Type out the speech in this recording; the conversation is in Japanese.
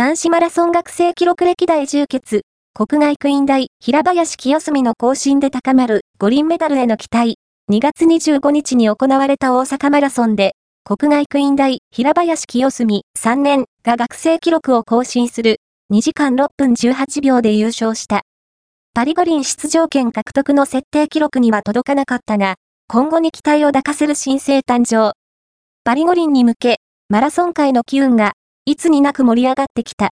男子マラソン学生記録歴代重決、国外クイーン大、平林清澄の更新で高まる五輪メダルへの期待。2月25日に行われた大阪マラソンで、国外クイーン大、平林清澄3年が学生記録を更新する2時間6分18秒で優勝した。パリ五輪出場権獲得の設定記録には届かなかったが、今後に期待を抱かせる新星誕生。パリ五輪に向け、マラソン界の機運が、いつになく盛り上がってきた。